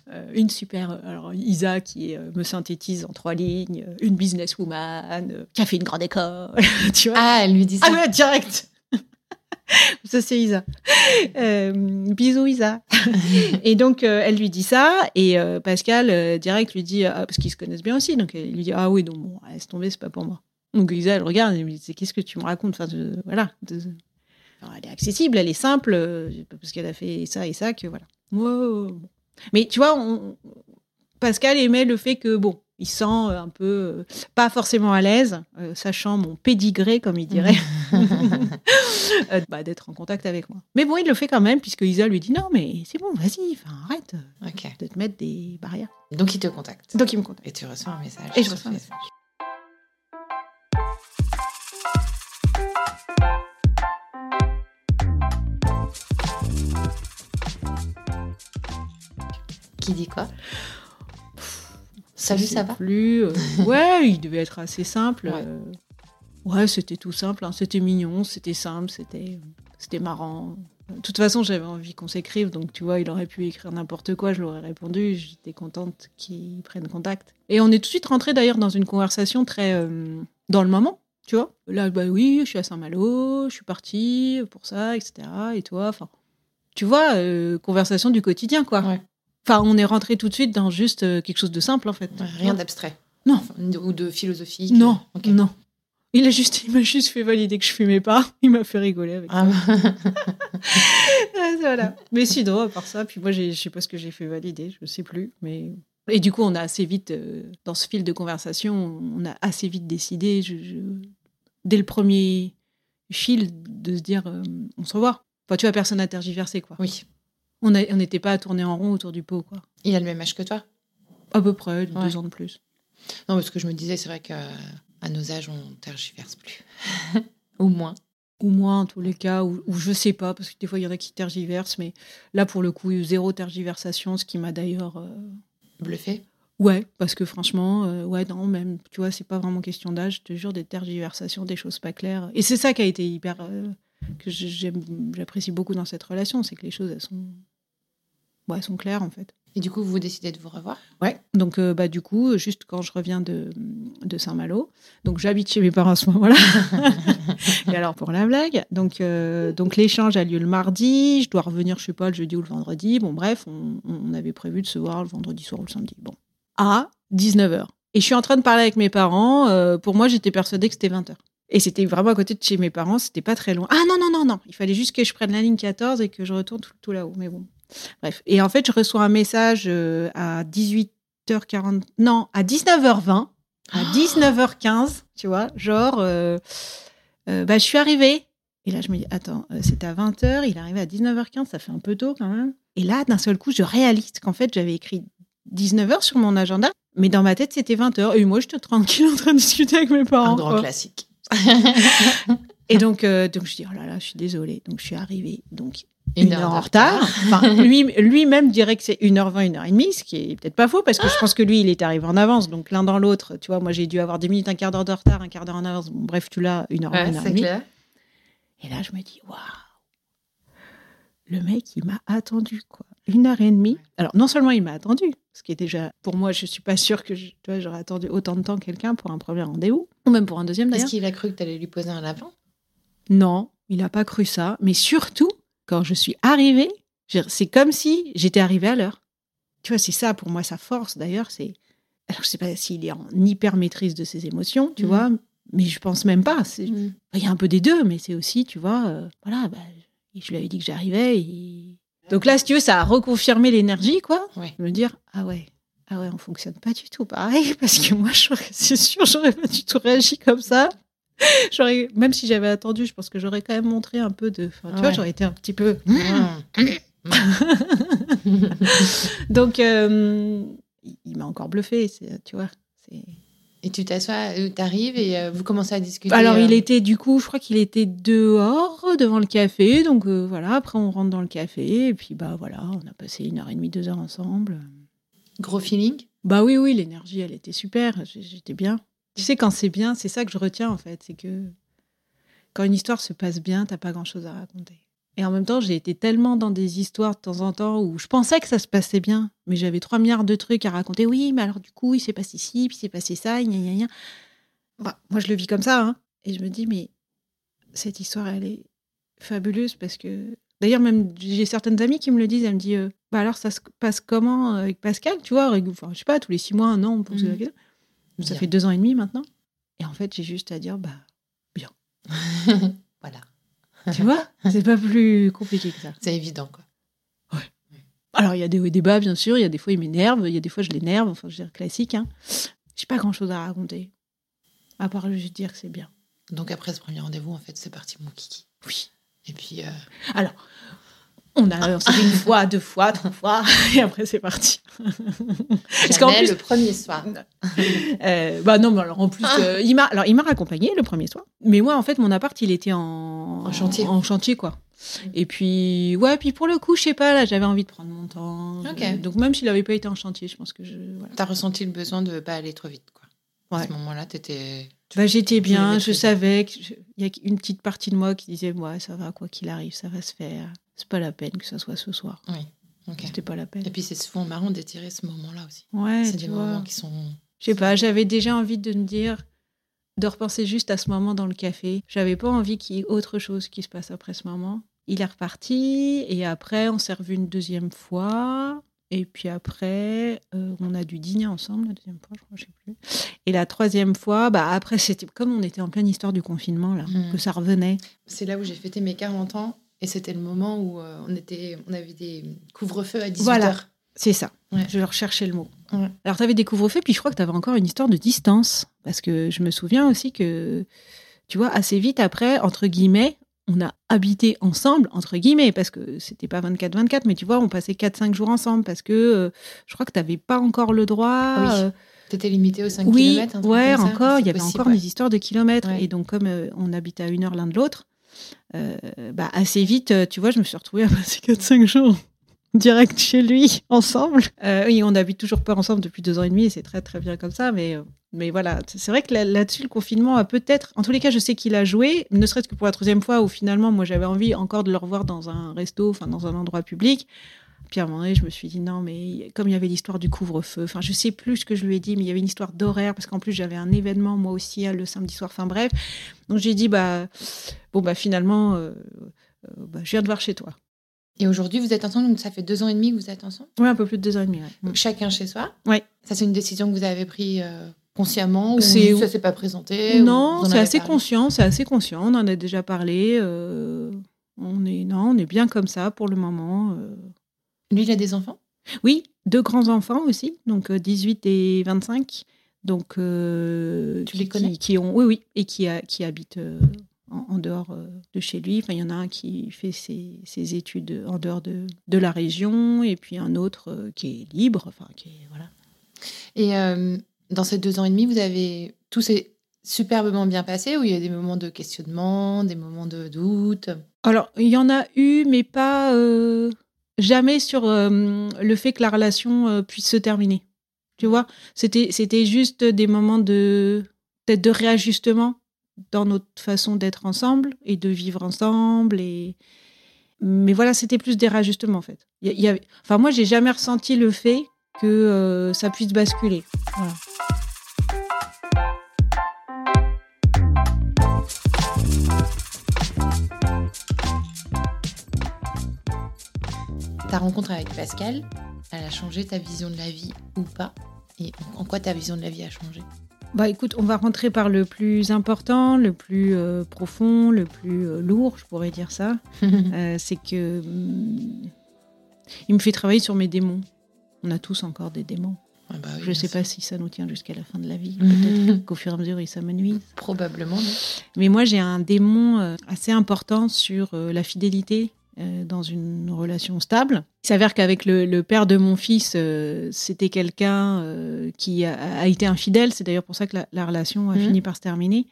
Euh, une super, euh, alors Isa qui euh, me synthétise en trois lignes, une businesswoman qui a fait une grande école, <laughs> tu vois. Ah, elle lui dit ça. Ah ouais, direct. <laughs> ça c'est Isa. Euh, bisous Isa. <laughs> et donc euh, elle lui dit ça et euh, Pascal direct lui dit ah, parce qu'ils se connaissent bien aussi donc elle lui dit ah oui donc bon laisse tomber c'est pas pour moi. Donc Isa elle regarde et elle lui dit qu'est-ce que tu me racontes? Enfin voilà. de- alors, elle est accessible, elle est simple parce qu'elle a fait ça et ça que voilà. Bon. Mais tu vois on- Pascal aimait le fait que bon il sent euh, un peu euh, pas forcément à l'aise, euh, sachant mon pédigré, comme il dirait, <laughs> euh, bah, d'être en contact avec moi. Mais bon, il le fait quand même, puisque Isa lui dit non, mais c'est bon, vas-y, arrête de te mettre des barrières. Donc il te contacte. Donc il me contacte. Et tu reçois un message. Et je reçois un Facebook. Qui dit quoi Salut, ça va plus. euh, <laughs> ouais, il devait être assez simple. Ouais. euh, Ouais, c'était tout simple, hein, c'était mignon, c'était simple, c'était c'était marrant. De toute façon, j'avais envie qu'on s'écrive, donc tu vois, il aurait pu écrire n'importe quoi, je l'aurais répondu, j'étais contente qu'il prenne contact. Et on est tout de suite rentré d'ailleurs dans une conversation très euh, dans le moment, tu vois. Là, bah oui, je suis à Saint-Malo, je suis partie pour ça, etc. Et toi, enfin, tu vois, euh, conversation du quotidien, quoi. Ouais. Enfin, on est rentré tout de suite dans juste euh, quelque chose de simple, en fait. Ouais, Rien d'abstrait. Non. Enfin, Ou de philosophique. Non, non. Il a juste, il m'a juste fait valider que je fumais pas. <laughs> Il m'a fait rigoler avec Ah, ça. <laughs> Ah, voilà. Mais si drôle à part ça. Puis moi, je sais pas ce que j'ai fait valider, je sais plus. Mais et du coup, on a assez vite euh, dans ce fil de conversation, on a assez vite décidé, je- je- dès le premier fil, de se dire, euh, on se revoit. Enfin, tu vois, personne n'a tergiversé quoi. oui. On n'était pas à tourner en rond autour du pot quoi. Il a le même âge que toi? À peu près deux ans de plus. Non, parce que je me disais, c'est vrai qu'à nos âges, on tergiverse plus. <laughs> Ou moins. ou moins en tous les cas, ou, ou je sais pas, parce que des fois il y en a qui tergiversent, mais là pour le coup, zéro tergiversation, ce qui m'a d'ailleurs. euh, Bluffé? Ouais, parce que franchement, euh, ouais, non, même, tu vois, c'est pas vraiment question d'âge, je te jure, des tergiversations, des choses pas claires. Et c'est ça qui a été hyper. euh, que j'apprécie beaucoup dans cette relation, c'est que les choses, elles sont. Ouais, elles sont claires en fait. Et du coup, vous décidez de vous revoir Ouais, donc euh, bah, du coup, juste quand je reviens de, de Saint-Malo, donc j'habite chez mes parents à ce moment-là. <laughs> Et alors pour la blague, donc, euh, donc l'échange a lieu le mardi, je dois revenir, je sais pas, le jeudi ou le vendredi. Bon, bref, on, on avait prévu de se voir le vendredi soir ou le samedi. Bon. À 19h. Et je suis en train de parler avec mes parents. euh, pour moi, j'étais persuadée que c'était 20h. Et c'était vraiment à côté de chez mes parents, c'était pas très loin. Ah non, non, non, non. Il fallait juste que je prenne la ligne 14 et que je retourne tout, tout là-haut. Mais bon. Bref. Et en fait, je reçois un message euh, à 18h40. Non, à 19h20. À 19h15, tu vois. Genre, euh, euh, bah, je suis arrivée. Et là, je me dis, attends, euh, c'était à 20h, il est arrivé à 19h15, ça fait un peu tôt quand même. Et là, d'un seul coup, je réalise qu'en fait, j'avais écrit 19h sur mon agenda, mais dans ma tête, c'était 20h. Et moi, j'étais tranquille en train de discuter avec mes parents. Un grand quoi. classique. Et donc, donc, je dis, oh là là, je suis désolée. Donc, je suis arrivée. Donc, Une une, heure en retard. <laughs> Enfin, lui, lui-même dirait que c'est 1h20, 1h30, ce qui est peut-être pas faux, parce que je pense que lui, il est arrivé en avance. Donc, l'un dans l'autre, tu vois, moi, j'ai dû avoir 10 minutes, un quart d'heure de retard, un quart d'heure en avance. Bon, bref, tu l'as, 1h20, Ouais, c'est 1h30. clair. Et là, je me dis, waouh, le mec, il m'a attendu, quoi. Une heure et demie. Alors, non seulement il m'a attendu, ce qui est déjà, pour moi, je suis pas sûre que je- tu vois, j'aurais attendu autant de temps quelqu'un pour un premier rendez-vous, ou même pour un deuxième Est-ce d'ailleurs. qu'il a cru que tu allais lui poser un lapin? Non, il n'a pas cru ça. Mais surtout, quand je suis arrivée, je c'est comme si j'étais arrivée à l'heure. Tu vois, c'est ça pour moi sa force d'ailleurs. C'est alors je sais pas s'il est en hyper maîtrise de ses émotions, tu Mhm. vois, mais je pense même pas. Mm. Il y a un peu des deux, mais c'est aussi, tu vois, euh, voilà, bah, je lui avais dit que j'arrivais. et- Donc là, si tu veux, ça a reconfirmé l'énergie, quoi. Ouais. Me dire, ah ouais, ah ouais, on fonctionne pas du tout pareil, <laughs> parce que moi, j'aurais- c'est sûr, j'aurais pas du tout réagi comme ça. <laughs> J'aurais, même si j'avais attendu, je pense que j'aurais quand même montré un peu de, enfin, tu vois, j'aurais été un petit peu. Mm. <laughs> Donc, euh, il, m'a encore bluffé, c'est- tu vois. c'est- Et tu t'assois, euh, t'arrives et euh, vous commencez à discuter. Alors, il était du coup, je crois qu'il était dehors devant le café. Donc, voilà, après, on rentre dans le café. Et puis, bah voilà, on a passé une heure et demie, deux heures ensemble. Gros feeling? Bah oui, oui, l'énergie, elle était super. J'étais bien. Tu sais, quand c'est bien, c'est ça que je retiens, en fait. C'est que quand une histoire se passe bien, t'as pas grand-chose à raconter. Et en même temps, j'ai été tellement dans des histoires de temps en temps où je pensais que ça se passait bien, mais j'avais 3 milliards de trucs à raconter. Oui, mais alors du coup, il s'est passé ci, puis il s'est passé ça, gna gna gna. Bah, moi, je le vis comme ça. hein. Et je me dis, mais cette histoire, elle est fabuleuse parce que. D'ailleurs, même j'ai certaines amies qui me le disent. Elles me disent, euh, bah alors ça se passe comment euh, avec Pascal Tu vois, enfin, je sais pas, tous les six mois, un an, on pose Mhm. la question. Ça Bien. fait deux ans et demi maintenant. Et en fait, j'ai juste à dire, bah, <laughs> voilà. tu vois, c'est pas plus compliqué que ça. C'est évident, quoi. Alors, il y a des hauts et des bas, bien sûr. Il y a des fois, il m'énerve. Il y a des fois, je l'énerve. Enfin, je veux dire, classique. Hein. J'ai pas grand chose à raconter. À part juste dire que c'est bien. Donc après ce premier rendez-vous, en fait, c'est parti, mon kiki. Oui. Et puis, euh, Alors, on a, fait une fois, deux fois, trois fois. <laughs> Et après, c'est parti. Parce qu'en plus, le premier soir. Euh, bah non, mais alors en plus, Ah. euh, il m'a, alors il m'a raccompagné le premier soir. Mais moi, en fait, mon appart, il était en, En chantier. en chantier, quoi. Et puis, ouais, puis pour le coup, je sais pas, là, j'avais envie de prendre mon temps. Je- donc même s'il avait pas été en chantier, je pense que je, voilà. T'as ressenti le besoin de pas aller trop vite, quoi. À ce moment-là, t'étais. Bah, j'étais bien, je savais que je- il y a une petite partie de moi qui disait, ouais, ça va, quoi qu'il arrive, ça va se faire. C'est pas la peine que ça soit ce soir. Oui. Ok. C'était pas la peine. Et puis c'est souvent marrant d'étirer ce moment-là aussi. Ouais, c'est des vois. moments qui sont. Je sais pas, j'avais déjà envie de me dire, de repenser juste à ce moment dans le café. J'avais pas envie qu'il y ait autre chose qui se passe après ce moment. Il est reparti et après on s'est revu une deuxième fois. Et puis après, euh, on a dû dîner ensemble la deuxième fois, je crois, je sais plus. Et la troisième fois, bah après c'était comme on était en pleine histoire du confinement là, Mhm. que ça revenait. C'est là où j'ai fêté mes 40 ans et c'était le moment où euh, on, était, on avait des couvre-feux à 18h. Voilà. C'est ça. Ouais. Je recherchais le mot. Ouais. Alors, tu avais des couvre-feux, puis je crois que tu avais encore une histoire de distance. Parce que je me souviens aussi que, tu vois, assez vite après, entre guillemets, on a habité ensemble, entre guillemets, parce que c'était pas 24-24, mais tu vois, on passait 4-5 jours ensemble, parce que euh, je crois que tu n'avais pas encore le droit. Oui. euh, T'étais limité aux 5 oui, km un truc ouais, comme ça encore, il y avait possible, encore ouais. des histoires de kilomètres. Ouais. Et donc, comme euh, on habitait à une heure l'un de l'autre, bah, assez vite, euh, tu vois, je me suis retrouvée à passer <laughs> 4-5 jours direct chez lui, ensemble. Euh, oui, on habite toujours pas ensemble depuis deux ans et demi, et c'est très très bien comme ça, mais, euh, mais voilà, c'est vrai que là- là-dessus, le confinement a peut-être, en tous les cas, je sais qu'il a joué, ne serait-ce que pour la troisième fois où finalement, moi, j'avais envie encore de le revoir dans un resto, enfin, dans un endroit public. Puis à un moment donné, je me suis dit non, mais comme il y avait l'histoire du couvre-feu, enfin, je sais plus ce que je lui ai dit, mais il y avait une histoire d'horaire, parce qu'en plus, j'avais un événement, moi aussi, le samedi soir, enfin bref. Donc j'ai dit, bah, bon, bah finalement, euh, euh, bah, je viens de voir chez toi. Et aujourd'hui, vous êtes ensemble, donc ça fait deux ans et demi que vous êtes ensemble? Oui, un peu plus de deux ans et demi. ouais. Donc, Chacun chez soi? Ouais. Ça, c'est une décision que vous avez prise euh, consciemment ou C'est- ça s'est pas présenté Non, c'est assez parlé? conscient, c'est assez conscient. On en a déjà parlé. euh, on est non, on est bien comme ça pour le moment. euh. Lui, il a des enfants? Oui, deux grands enfants aussi, donc euh, 18 et 25. Donc euh, Tu les connais? qui, qui ont oui oui et qui a- qui habitent euh, en, en dehors euh, de chez lui. Enfin, il y en a un qui fait ses, ses études en dehors de, de la région et puis un autre euh, qui est libre. Enfin, qui est voilà. Et euh, dans ces deux ans et demi, vous avez tout s'est superbement bien passé ou il y a des moments de questionnement, des moments de doute? Alors, il y en a eu, mais pas euh, jamais sur euh, le fait que la relation euh, puisse se terminer. Tu vois, c'était c'était juste des moments de peut-être de réajustement dans notre façon d'être ensemble et de vivre ensemble et mais voilà, c'était plus des réajustements en fait. Y y Enfin, moi, j'ai jamais ressenti le fait que euh, ça puisse basculer. Voilà. Ta rencontre avec Pascal, elle a changé ta vision de la vie ou pas Et en quoi ta vision de la vie a changé Bah écoute, on va rentrer par le plus important, le plus euh, profond, le plus euh, lourd, je pourrais dire ça. <laughs> Euh, c'est que il me fait travailler sur mes démons. On a tous encore des démons. Ah bah oui, je bien sais pas si ça nous tient jusqu'à la fin de la vie. <laughs> Peut-être qu'au fur et à mesure, ils s'amenuisent. Probablement, non Mais moi, j'ai un démon assez important sur la fidélité dans une relation stable. Il s'avère qu'avec le, le père de mon fils, euh, c'était quelqu'un euh, qui a, a été infidèle. C'est d'ailleurs pour ça que la, la relation a Mhm. fini par se terminer.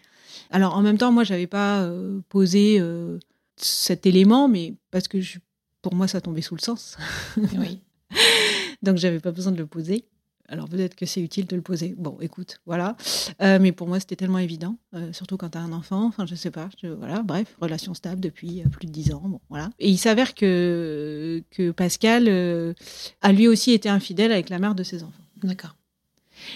Alors, en même temps, moi, j'avais pas euh, posé euh, cet élément, mais parce que je- pour moi, ça tombait sous le sens. Oui. <laughs> Donc, j'avais pas besoin de le poser. Alors, peut-être que c'est utile de le poser. Bon, écoute, voilà. Euh, mais pour moi, c'était tellement évident, euh, surtout quand tu as un enfant. Enfin, je sais pas. je- voilà, bref, relation stable depuis euh, plus de dix ans. Bon, voilà. Et il s'avère que, que Pascal euh, a lui aussi été infidèle avec la mère de ses enfants. D'accord.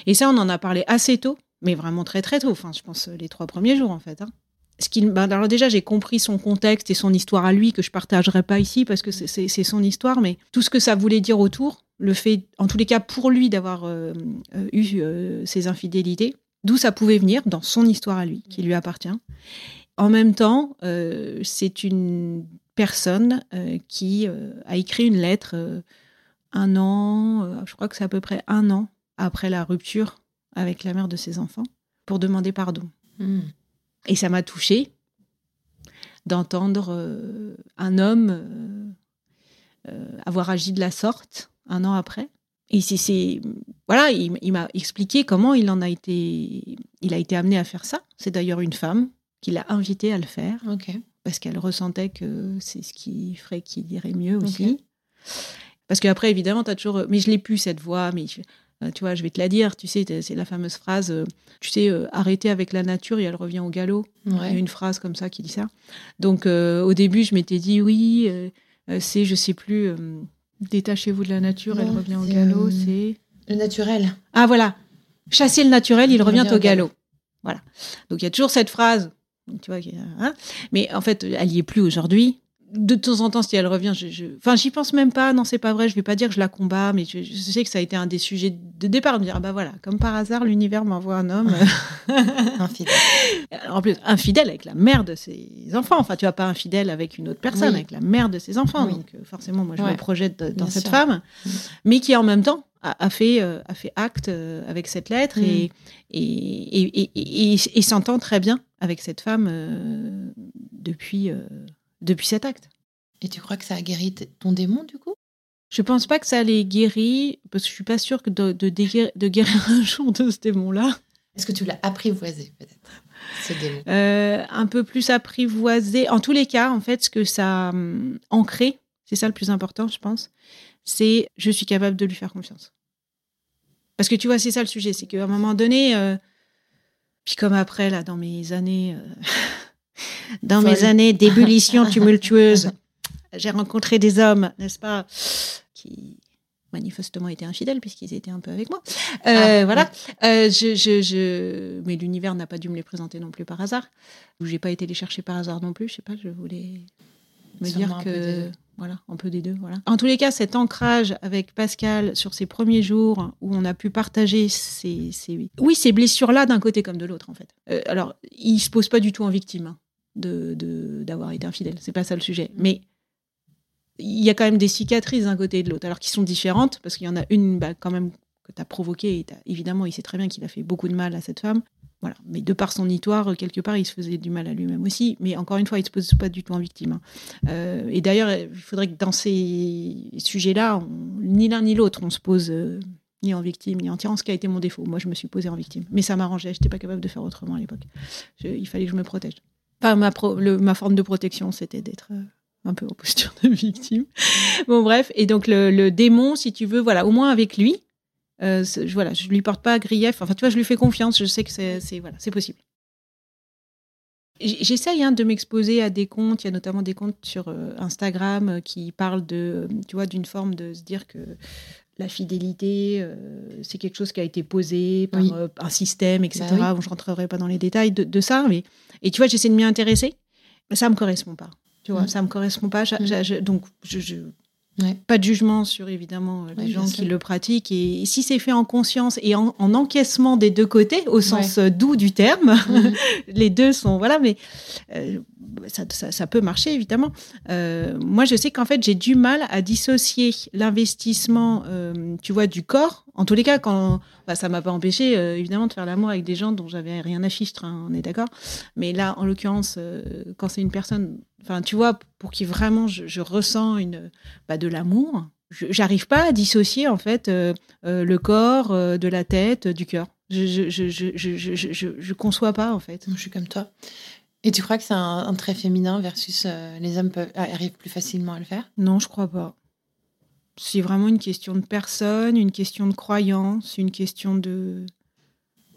Et ça, on en a parlé assez tôt, mais vraiment très très tôt. Enfin, je pense les trois premiers jours en fait. hein. Ce qui, ben, alors déjà, j'ai compris son contexte et son histoire à lui que je partagerai pas ici parce que c'est- son histoire, mais tout ce que ça voulait dire autour, le fait, en tous les cas pour lui, d'avoir euh, euh, eu euh, ces infidélités, d'où ça pouvait venir dans son histoire à lui, qui lui appartient. En même temps, euh, c'est une personne qui a écrit une lettre un an, je crois que c'est à peu près un an après la rupture avec la mère de ses enfants, pour demander pardon. Hmm. Et ça m'a touchée d'entendre euh, un homme euh, euh, avoir agi de la sorte un an après. Et c'est, voilà, il, il m'a expliqué comment il en a été, il a été amené à faire ça. C'est d'ailleurs une femme qui l'a invité à le faire parce qu'elle ressentait que c'est ce qui ferait qu'il irait mieux aussi. Parce qu'après, évidemment, tu as toujours. Mais je l'ai plus, cette voix, mais je- tu vois, je vais te la dire. Tu sais, c'est la fameuse phrase euh, tu sais, euh, arrêter avec la nature et elle revient au galop. Il y a une phrase comme ça qui dit ça. Donc, euh, au début, je m'étais dit oui, euh, euh, c'est, je sais plus, euh, détachez-vous de la nature, elle revient au galop. euh, C'est. Le naturel. Ah voilà, chasser le naturel, il revient au galop. Voilà. Donc il y a toujours cette phrase, tu vois, hein. mais en fait, elle y est plus aujourd'hui. De temps en temps, si elle revient, je, je- enfin, j'y pense même pas. Non, c'est pas vrai. Je vais pas dire que je la combats, mais je, je sais que ça a été un des sujets de départ. De dire, ah bah voilà, comme par hasard, l'univers m'envoie un homme. Infidèle. <laughs> <laughs> En plus, infidèle avec la mère de ses enfants. Enfin, tu vas pas infidèle avec une autre personne, Oui. avec la mère de ses enfants. Oui. Donc, euh, forcément, moi, je Ouais. me projette dans Bien cette sûr. femme, Mm. mais qui en même temps a, a fait, euh, a fait acte euh, avec cette lettre Mm. et, et, et, et- et- et- et s'entend très bien avec cette femme euh, depuis, depuis cet acte. Et tu crois que ça a guéri ton démon, du coup? Je pense pas que ça l'ait guéri, parce que je suis pas sûre que de, de, guérir <laughs> un jour de ce démon-là. Est-ce que tu l'as apprivoisé, peut-être, ce démon? Euh, un peu plus apprivoisé. En tous les cas, en fait, ce que ça a hum, ancré, c'est ça le plus important, je pense, c'est je suis capable de lui faire confiance. Parce que tu vois, c'est ça le sujet, c'est qu'à un moment donné, euh, puis comme après, là, dans mes années, euh, <laughs> dans mes années d'ébullition <laughs> tumultueuse, j'ai rencontré des hommes, n'est-ce pas, qui manifestement étaient infidèles puisqu'ils étaient un peu avec moi. Euh, Ah, voilà. Euh, je, je, je... Mais l'univers n'a pas dû me les présenter non plus par hasard. Ou j'ai pas été les chercher par hasard non plus. Je sais pas, je voulais. Me dire que. Voilà, un peu des deux. Voilà. En tous les cas, cet ancrage avec Pascal sur ces premiers jours où on a pu partager ces, ces- oui, ces blessures-là d'un côté comme de l'autre, en fait. Euh, alors, il se pose pas du tout en victime hein, de de- d'avoir été infidèle. C'est pas ça le sujet. Mais il y a quand même des cicatrices d'un côté et de l'autre, alors qui sont différentes, parce qu'il y en a une bah, quand même que tu as provoquée. Et évidemment, il sait très bien qu'il a fait beaucoup de mal à cette femme. Voilà. Mais de par son histoire, quelque part, il se faisait du mal à lui-même aussi. Mais encore une fois, il ne se pose pas du tout en victime. hein. Euh, et d'ailleurs, il faudrait que dans ces sujets-là, ni l'un ni l'autre, on se pose euh, ni en victime, ni en tyran, ce qui a été mon défaut. Moi, je me suis posée en victime. Mais ça m'arrangeait, je n'étais pas capable de faire autrement à l'époque. Il fallait que je me protège. Enfin, ma, forme de protection, c'était d'être euh, un peu en posture de victime. Bon, bref. Et donc, le, le démon, si tu veux, voilà, au moins avec lui, euh, je- voilà, je lui porte pas grief. Enfin, tu vois, je lui fais confiance. Je sais que c'est voilà, c'est possible. J'essaye hein, de m'exposer à des comptes. Il y a notamment des comptes sur euh, Instagram euh, qui parlent de, tu vois, d'une forme de se dire que la fidélité, euh, c'est quelque chose qui a été posé par Oui. un système, etc. Bah Bon, je rentrerai pas dans les détails de, de ça, mais et tu vois, j'essaie de m'y intéresser, mais ça me correspond pas. Tu vois, Mm. ça me correspond pas. Mm. je- donc, je, je- Ouais. pas de jugement sur évidemment euh, les Ouais, gens qui le pratiquent. Et, si c'est fait en conscience et en, en encaissement des deux côtés, au sens euh, doux du terme, Mhm. <laughs> les deux sont voilà, mais euh, ça, ça- ça peut marcher évidemment. Euh, moi, je sais qu'en fait, j'ai du mal à dissocier l'investissement, euh, tu vois, du corps. En tous les cas, quand bah, ça m'a pas empêché euh, évidemment de faire l'amour avec des gens dont j'avais rien à fichtre, hein, on est d'accord. Mais là, en l'occurrence, euh, quand c'est une personne, enfin, tu vois, pour qui vraiment je, je ressens une, bah, de l'amour. J'arrive pas à dissocier en fait euh, le corps de la tête, du cœur. Je je, je, je, je, je, je- je- je conçois pas en fait. Je suis comme toi. Et tu crois que c'est un, un trait féminin versus les hommes peuvent, arrivent plus facilement à le faire? Non, je crois pas. C'est vraiment une question de personne, une question de croyance, une question de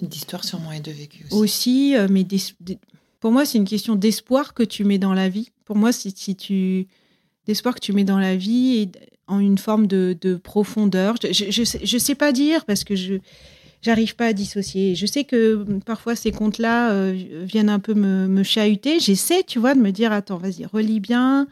D'histoire sûrement et de vécu aussi. aussi, euh, mais d'es- pour moi c'est une question d'espoir que tu mets dans la vie. Pour moi, si, si tu d'espoir que tu mets dans la vie et en une forme de, de profondeur. Je, je, je sais, je sais pas dire parce que je j'arrive pas à dissocier. Je sais que mm, parfois ces contes-là euh, viennent un peu me, me chahuter. J'essaie, tu vois, de me dire attends, vas-y, relis bien.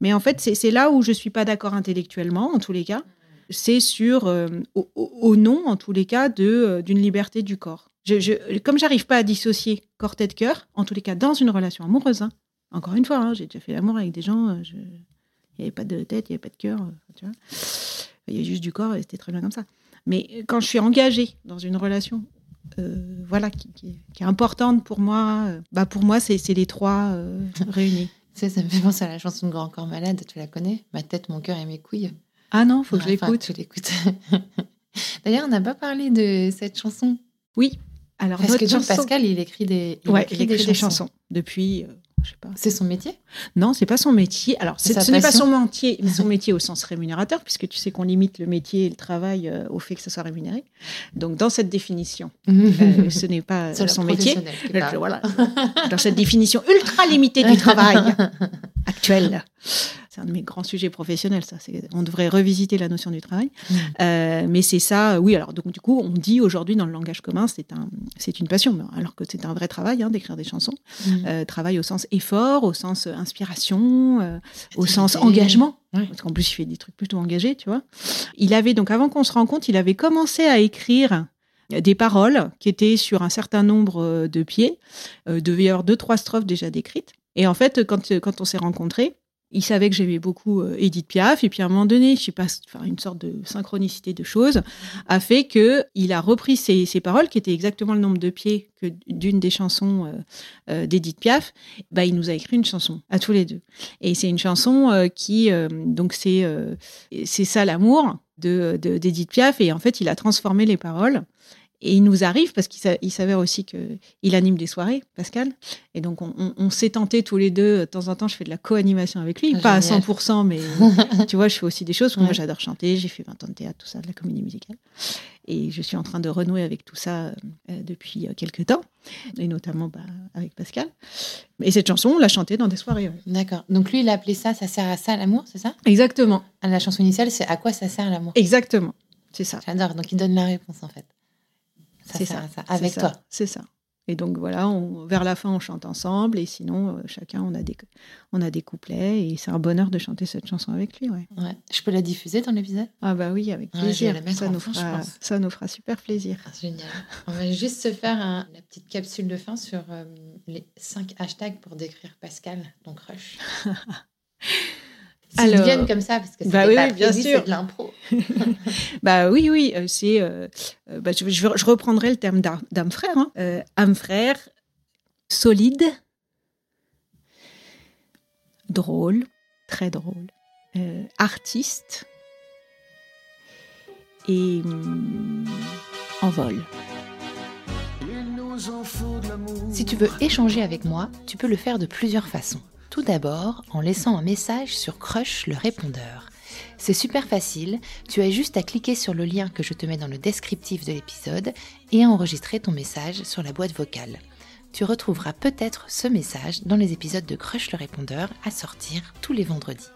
Mais en fait, c'est là où je suis pas d'accord intellectuellement, en tous les cas. C'est sur, euh, au, nom, en tous les cas, euh, d'une liberté du corps. Je, je, comme j'arrive pas à dissocier corps, tête, cœur, en tous les cas, dans une relation amoureuse, hein. encore une fois, hein, j'ai déjà fait l'amour avec des gens, euh, je- il n'y avait pas de tête, il n'y avait pas de cœur. Il y avait juste du corps et c'était très bien comme ça. Mais quand je suis engagée dans une relation, voilà, qui, est- importante pour moi, bah pour moi, c'est les trois réunis. Tu sais, ça me fait penser à la chanson de Grand Corps Malade, tu la connais? Ma tête, mon cœur et mes couilles. Ah non, faut que je Enfin, l'écoute. tu l'écoutes. <laughs> D'ailleurs, on n'a pas parlé de cette chanson. Oui. Alors, Parce que notre donc, chanson- Pascal, il écrit des, il ouais, écrit il écrit des des chansons. chansons depuis, euh, je sais pas. C'est son métier? Non, c'est pas son métier. Alors, ce n'est pas son métier, son <laughs> métier au sens rémunérateur, puisque tu sais qu'on limite le métier et le travail euh, au fait que ça soit rémunéré. Donc, dans cette définition, <laughs> euh, ce n'est pas son métier. Euh. Voilà. <laughs> Dans cette définition ultra limitée du travail actuel. C'est un de mes grands sujets professionnels, ça. On devrait revisiter la notion du travail. Mm. Euh, mais c'est ça, oui. Alors, donc, du coup, on dit aujourd'hui dans le langage commun, c'est un, c'est une passion, alors que c'est un vrai travail hein, d'écrire des chansons. Mm. Travail au sens effort, au sens inspiration, euh, au sens engagement. Ouais. Parce qu'en plus, il fait des trucs plutôt engagés, tu vois. Il avait, donc, avant qu'on se rencontre, il avait commencé à écrire des paroles qui étaient sur un certain nombre euh, de pieds. Euh, devait y avoir deux, trois strophes déjà décrites. Et en fait, quand, quand on s'est rencontrés, il savait que j'aimais beaucoup euh, Edith Piaf. Et puis à un moment donné, je sais pas, enfin, une sorte de synchronicité de choses a fait que il a repris ces paroles, qui étaient exactement le nombre de pieds que d'une des chansons euh, euh, d'Edith Piaf. Bah, il nous a écrit une chanson à tous les deux. Et c'est une chanson euh, qui, donc c'est c'est ça l'amour de- d'Edith Piaf. Et en fait, il a transformé les paroles. Et il nous arrive, parce qu'il sa- il s'avère aussi qu'il anime des soirées, Pascal. Et donc, on, on- on s'est tenté tous les deux. De temps en temps, je fais de la co-animation avec lui. Pas à génial. 100%, mais <laughs> tu vois, je fais aussi des choses. Moi, j'adore chanter. J'ai fait 20 ans de théâtre, tout ça, de la comédie musicale. Et je suis en train de renouer avec tout ça euh, depuis euh, quelques temps. Et notamment bah, avec Pascal. Et cette chanson, on l'a chantée dans des soirées. ouais. D'accord. Donc lui, il a appelé ça, ça sert à ça l'amour, c'est ça? Exactement. Ah, La chanson initiale, c'est à quoi ça sert l'amour Exactement. C'est ça. J'adore. Donc il donne la réponse en fait. C'est ça. ça. Avec toi. C'est ça. Et donc voilà, on- vers la fin, on chante ensemble. Et sinon, euh, chacun, on a des, on a des couplets. Et c'est un bonheur de chanter cette chanson avec lui. Ouais. Ouais. Je peux la diffuser dans l'épisode? Ah bah oui, avec plaisir. ça, nous fond, fera, ça nous fera super plaisir. Ah, Génial. On va juste se faire un- la petite capsule de fin sur euh, les cinq hashtags pour décrire Pascal, ton crush. <laughs> Alors- viennent comme ça, parce que c'est Bah oui, pas oui, bien prévu, sûr. c'est de l'impro. <laughs> Bah oui, oui, euh, c'est. euh, euh, bah, je, je, je reprendrai le terme d'âme frère. Hein. Euh, âme frère, solide, drôle, très drôle, euh, artiste et hum, en vol. Si tu veux échanger avec moi, tu peux le faire de plusieurs façons. Tout d'abord, en laissant un message sur Crush le répondeur. C'est super facile, tu as juste à cliquer sur le lien que je te mets dans le descriptif de l'épisode et à enregistrer ton message sur la boîte vocale. Tu retrouveras peut-être ce message dans les épisodes de Crush le répondeur à sortir tous les vendredis.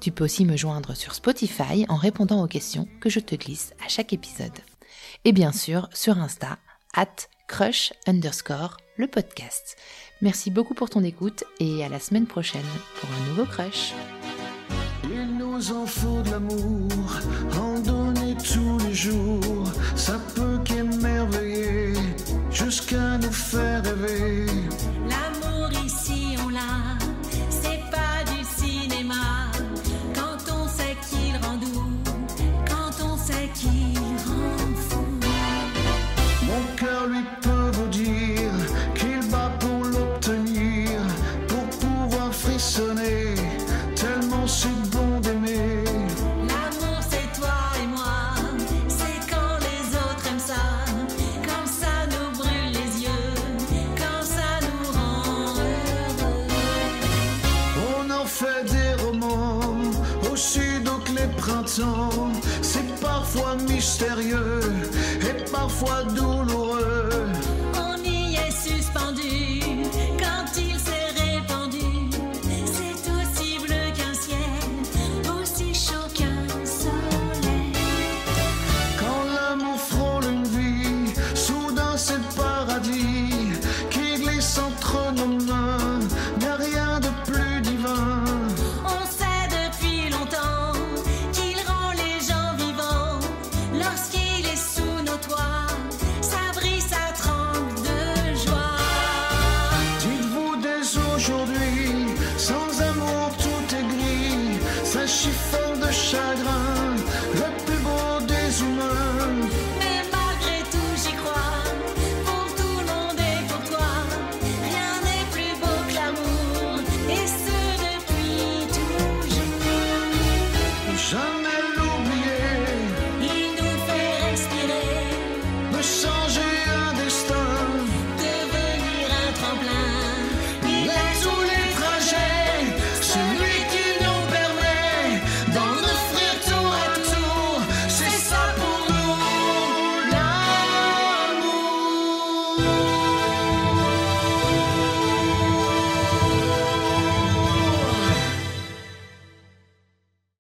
Tu peux aussi me joindre sur Spotify en répondant aux questions que je te glisse à chaque épisode. Et bien sûr sur Insta, at crush underscore le podcast. Merci beaucoup pour ton écoute et à la semaine prochaine pour un nouveau crush. Il nous en faut de l'amour, en donner tous les jours. Ça peut qu'émerveiller, jusqu'à nous faire rêver. Que les printemps. C'est parfois mystérieux et parfois douloureux.